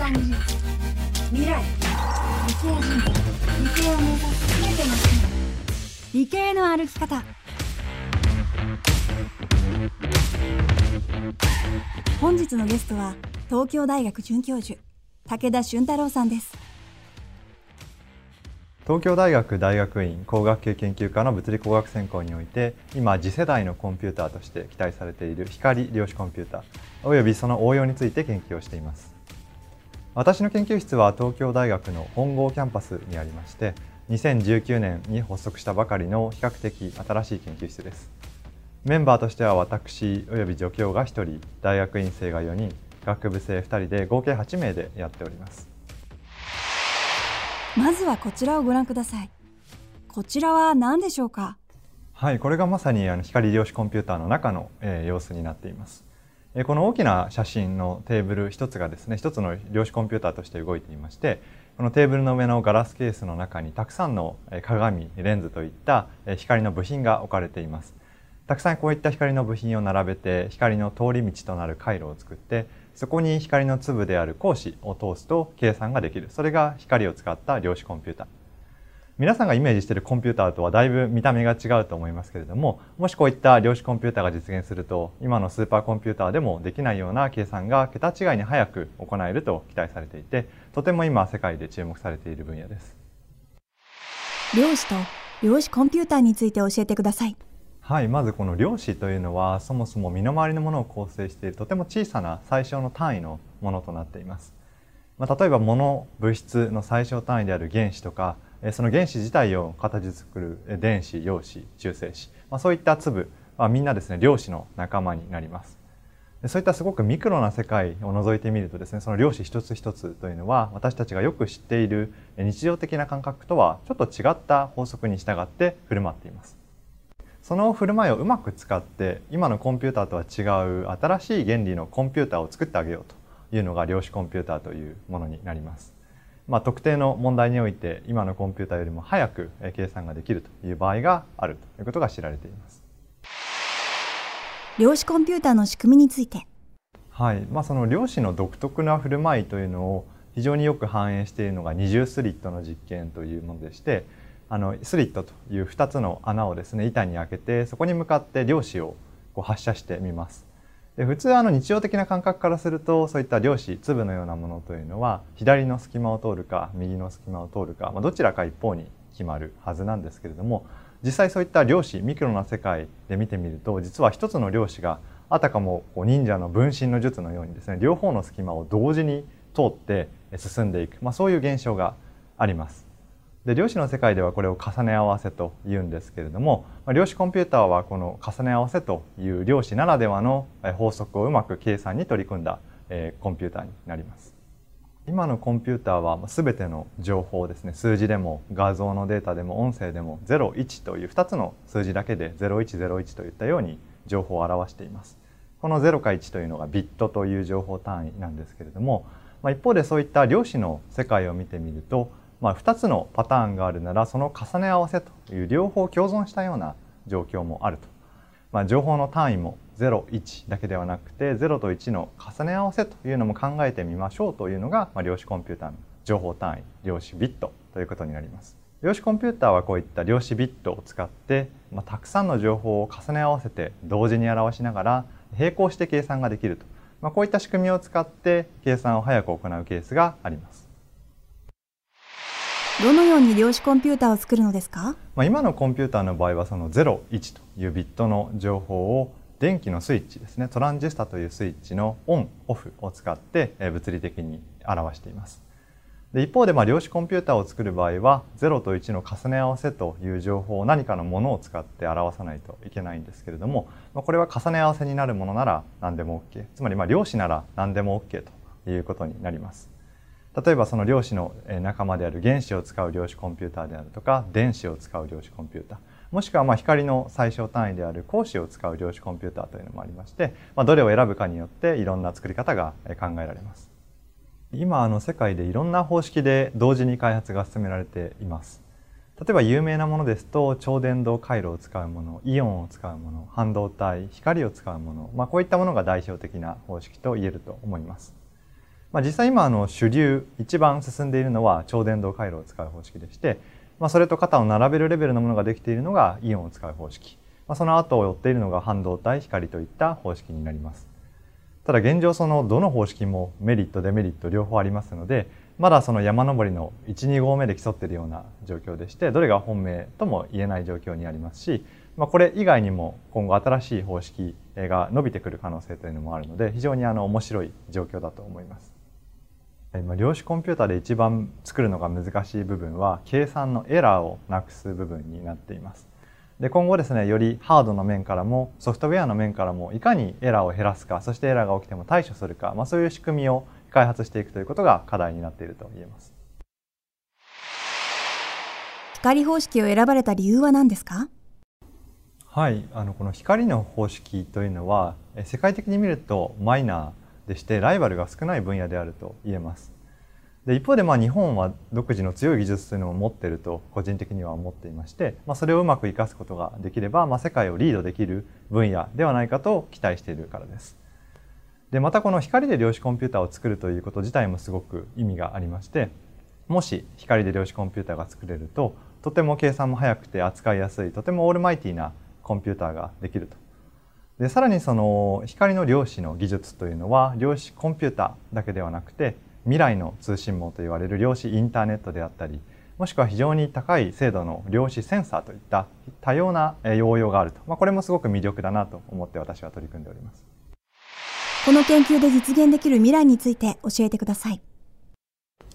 間技術未来理系人理系を目指す全ての人理系の歩き方本日のゲストは東京大学准教授武田俊太郎さんです東京大学大学院工学系研究科の物理工学専攻において今次世代のコンピューターとして期待されている光量子コンピューターおよびその応用について研究をしています私の研究室は東京大学の本郷キャンパスにありまして2019年に発足したばかりの比較的新しい研究室です。メンバーとしては私および助教が1人大学院生が4人学部生2人で合計8名でやっております。まずはこちらをご覧ください。こちらは何でしょうか？はいこれがまさにあの光量子コンピューターの中の、えー、様子になっていますこの大きな写真のテーブル一つがですね一つの量子コンピューターとして動いていましてこのテーブルの上のガラスケースの中にたくさんの鏡レンズといった光の部品が置かれています。たくさんこういった光の部品を並べて光の通り道となる回路を作ってそこに光の粒である光子を通すと計算ができる。それが光を使った量子コンピューター。皆さんがイメージしているコンピューターとはだいぶ見た目が違うと思いますけれどももしこういった量子コンピューターが実現すると今のスーパーコンピューターでもできないような計算が桁違いに早く行えると期待されていてとても今世界で注目されている分野です。量子と量子コンピューターについて教えてください。はいまずこの量子というのはそもそも身の回りのものを構成しているとても小さな最小の単位のものとなっています。まあ、例えば物物質の最小単位である原子とかその原子自体を形作る電子陽子中性子、まあ、そういった粒はみんなですね量子の仲間になります。そういったすごくミクロな世界を覗いてみるとですねその量子一つ一つというのは私たちがよく知っている日常的な感覚とはちょっと違った法則に従って振る舞っています。その振る舞いをうまく使って今のコンピューターとは違う新しい原理のコンピューターを作ってあげようというのが量子コンピューターというものになります。まあ、特定の問題において今のコンピューターよりも早く計算ができるという場合があるということが知られています。量子コンピューターの仕組みについて。はい。まあ、その量子の独特な振る舞いというのを非常によく反映しているのが二重スリットの実験というものでしてあのスリットという2つの穴をですね板に開けてそこに向かって量子をこう発射してみますで普通あの日常的な感覚からするとそういった量子粒のようなものというのは左の隙間を通るか右の隙間を通るか、まあ、どちらか一方に決まるはずなんですけれども実際そういった量子ミクロな世界で見てみると実は一つの量子があたかもこう忍者の分身の術のようにですね両方の隙間を同時に通って進んでいく、まあ、そういう現象があります。で量子の世界ではこれを重ね合わせと言うんですけれどもま量子コンピューターはこの重ね合わせという量子ならではの法則をうまく計算に取り組んだえコンピューターになります。今のコンピューターは全ての情報ですね数字でも画像のデータでも音声でも01という2つの数字だけで0101といったように情報を表しています。この0か1というのがビットという情報単位なんですけれども、まあ、一方でそういった量子の世界を見てみるとまあ、2つのパターンがあるならその重ね合わせという両方共存したような状況もあると、まあ、情報の単位も01だけではなくて0と1の重ね合わせというのも考えてみましょうというのが、まあ、量子コンピューターの情報単位量子ビットということになります。量子コンピューターはこういった量子ビットを使って、まあ、たくさんの情報を重ね合わせて同時に表しながら並行して計算ができると、まあ、こういった仕組みを使って計算を早く行うケースがあります。どのように量子コンピューターを作るのですか、まあ、今のコンピューターの場合はその01というビットの情報を電気のスイッチですね。トランジスタというスイッチのオンオフを使って物理的に表しています。で一方でまあ量子コンピューターを作る場合は0と1の重ね合わせという情報を何かのものを使って表さないといけないんですけれども、まあ、これは重ね合わせになるものなら何でも OK つまりまあ量子なら何でも OK ということになります。例えばその量子の仲間である原子を使う量子コンピューターであるとか電子を使う量子コンピューターもしくはまあ光の最小単位である光子を使う量子コンピューターというのもありまして、まあ、どれを選ぶかによっていろんな作り方が考えられます。今あの世界でいろんな方式で同時に開発が進められています。例えば有名なものですと超電導回路を使うものイオンを使うもの半導体光を使うもの、まあ、こういったものが代表的な方式と言えると思います。まあ、実際今あの主流一番進んでいるのは超電導回路を使う方式でして、まあ、それと肩を並べるレベルのものができているのがイオンを使う方式、まあ、その後を追っているのが半導体光といった方式になりますただ現状そのどの方式もメリットデメリット両方ありますのでまだその山登りの12合目で競っているような状況でしてどれが本命とも言えない状況にありますし、まあ、これ以外にも今後新しい方式が伸びてくる可能性というのもあるので非常にあの面白い状況だと思います。量子コンピューターで一番作るのが難しい部分は計算のエラーをなくす部分になっています。で今後ですねよりハードの面からもソフトウェアの面からもいかにエラーを減らすかそしてエラーが起きても対処するか、まあ、そういう仕組みを開発していくということが課題になっていると言えます。光方式を選ばれた理由は何ですか？はいあのこの光の方式というのは世界的に見るとマイナーでしてライバルが少ない分野であると言えます。で一方でまあ日本は独自の強い技術というのを持っていると個人的には思っていまして、まあ、それをうまく生かすことができれば、まあ、世界をリードできる分野ではないかと期待しているからです。でまたこの光で量子コンピューターを作るということ自体もすごく意味がありましてもし光で量子コンピューターが作れるととても計算も速くて扱いやすいとてもオールマイティなコンピューターができるとでさらにその光の量子の技術というのは量子コンピューターだけではなくて未来の通信網といわれる量子インターネットであったりもしくは非常に高い精度の量子センサーといった多様な応用があると、まあ、これもすごく魅力だなと思って私は取り組んでおります。この研究で実現できる未来について教えてください。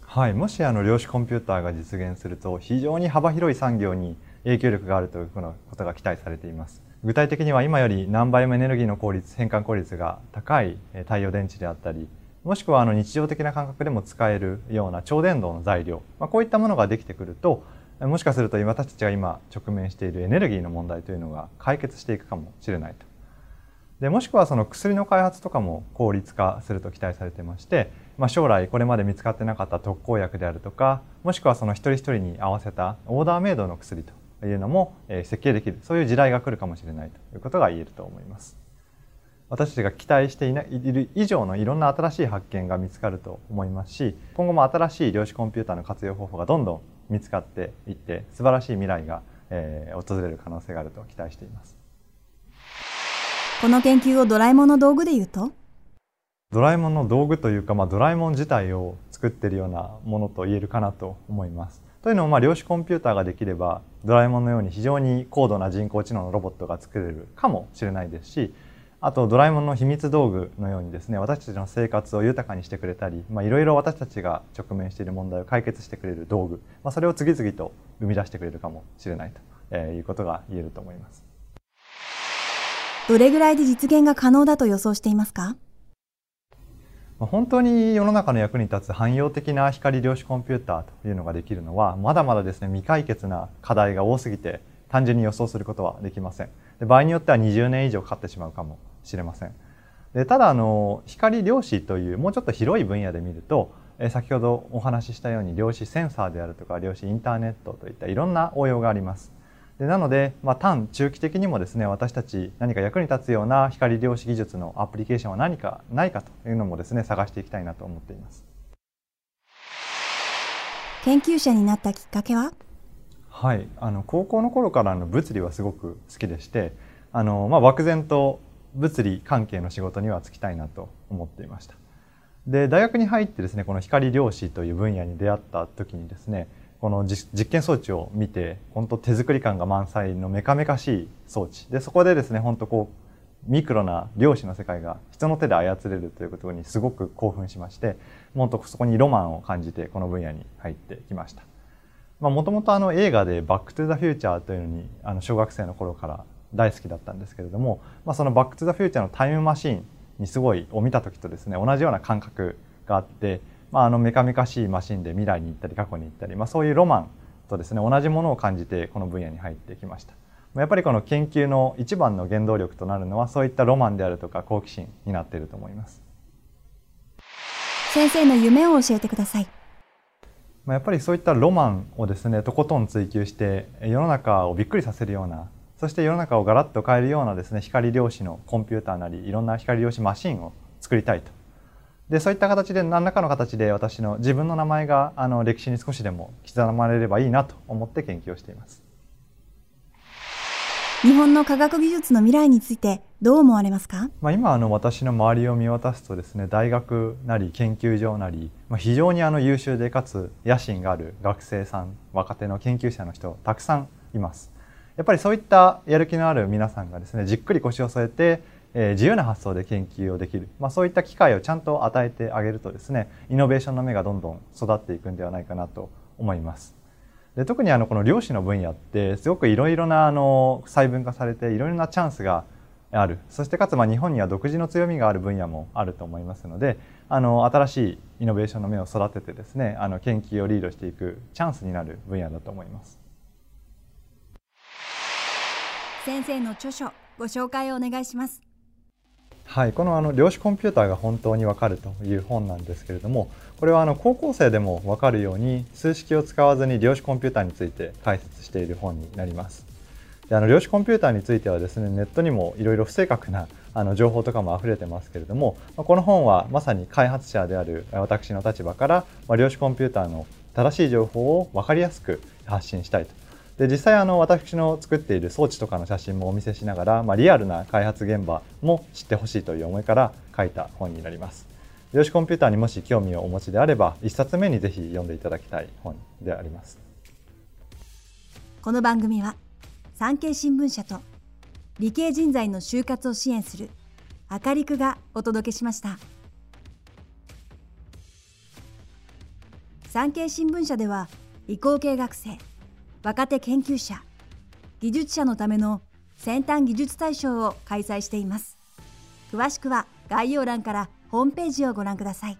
はい、もしあの量子コンピューターが実現すると非常に幅広い産業に影響力があるということが期待されています具体的には今より何倍もエネルギーの効率変換効率が高い太陽電池であったりもしくはあの日常的な感覚でも使えるような超電導の材料、まあ、こういったものができてくるともしかすると私たちが今直面しているエネルギーの問題というのが解決していくかもしれないと。でもしくはその薬の開発とかも効率化すると期待されてまして、まあ、将来これまで見つかってなかった特効薬であるとかもしくはその一人一人に合わせたオーダーメイドの薬というのも設計できるそういう時代が来るかもしれないということが言えると思います。私たちが期待していないる以上のいろんな新しい発見が見つかると思いますし今後も新しい量子コンピューターの活用方法がどんどん見つかっていって素晴らしい未来が、えー、訪れる可能性があると期待しています。この研究をドラえもんの道具で言うと？ドラえもんの道具というか、まあ、ドラえもん自体を作っているようなものと言えるかなと思います。というのも、まあ、量子コンピューターができればドラえもんのように非常に高度な人工知能のロボットが作れるかもしれないですしあとドラえもんの秘密道具のようにですね私たちの生活を豊かにしてくれたりいろいろ私たちが直面している問題を解決してくれる道具、まあ、それを次々と生み出してくれるかもしれないと、えー、いうことが言えると思います。どれぐらいで実現が可能だと予想していますか？本当に世の中の役に立つ汎用的な光量子コンピューターというのができるのはまだまだですね未解決な課題が多すぎて単純に予想することはできません。で場合によっては20年以上かかってしまうかもしれません。でただあの光量子というもうちょっと広い分野で見ると先ほどお話ししたように量子センサーであるとか量子インターネットといったいろんな応用があります。でなので、まあ、短中期的にもですね私たち何か役に立つような光量子技術のアプリケーションは何かないかというのもですね探していきたいなと思っています。研究者になったきっかけは？はい。あの高校の頃からの物理はすごく好きでしてあの、まあ、漠然と物理関係の仕事には就きたいなと思っていました。で大学に入ってですねこの光量子という分野に出会った時にですねこの実験装置を見て本当手作り感が満載のメカメカしい装置でそこでですね本当こうミクロな量子の世界が人の手で操れるということにすごく興奮しましてもっとそこにロマンを感じてこの分野に入ってきました。もともとあの映画で「バック・トゥ・ザ・フューチャー」というのにあの小学生の頃から大好きだったんですけれども、まあ、その「バック・トゥ・ザ・フューチャー」のタイムマシーンにすごいを見た時とですね同じような感覚があってまあ、あのメカメカしいマシンで未来に行ったり過去に行ったり、まあ、そういうロマンとですね同じものを感じてこの分野に入ってきました。やっぱりこの研究の一番の原動力となるのはそういったロマンであるとか好奇心になっていると思います。先生の夢を教えてください。やっぱりそういったロマンをですねとことん追求して世の中をびっくりさせるようなそして世の中をガラッと変えるようなですね光量子のコンピューターなりいろんな光量子マシンを作りたいとでそういった形で何らかの形で私の自分の名前があの歴史に少しでも刻まれればいいなと思って研究をしています。日本の科学技術の未来についてどう思われますか、まあ、今あの私の周りを見渡すとですね大学なり研究所なり、まあ、非常にあの優秀でかつ野心がある学生さん若手の研究者の人たくさんいます。やっぱりそういったやる気のある皆さんがですねじっくり腰を据えてえー、自由な発想で研究をできる、まあ、そういった機会をちゃんと与えてあげるとですねイノベーションの芽がどんどん育っていくんではないかなと思います。で特にあのこの量子の分野ってすごくいろいろなあの細分化されていろいろなチャンスがある。そしてかつまあ日本には独自の強みがある分野もあると思いますのであの新しいイノベーションの芽を育ててですねあの研究をリードしていくチャンスになる分野だと思います。先生の著書ご紹介をお願いします。はい、このあの量子コンピューターが本当にわかるという本なんですけれどもこれはあの高校生でもわかるように数式を使わずに量子コンピューターについて解説している本になります。であの量子コンピューターについてはですねネットにもいろいろ不正確なあの情報とかも溢れてますけれどもこの本はまさに開発者である私の立場から、まあ、量子コンピューターの正しい情報を分かりやすく発信したいと。で実際あの私の作っている装置とかの写真もお見せしながら、まあ、リアルな開発現場も知ってほしいという思いから書いた本になります。量子コンピューターにもし興味をお持ちであれば1冊目にぜひ読んでいただきたい本でありますこの番組は産経新聞社と理系人材の就活を支援するアカリクがお届けしました産経新聞社では理工系学生若手研究者技術者のための先端技術大賞を開催しています。詳しくは概要欄からホームページをご覧ください。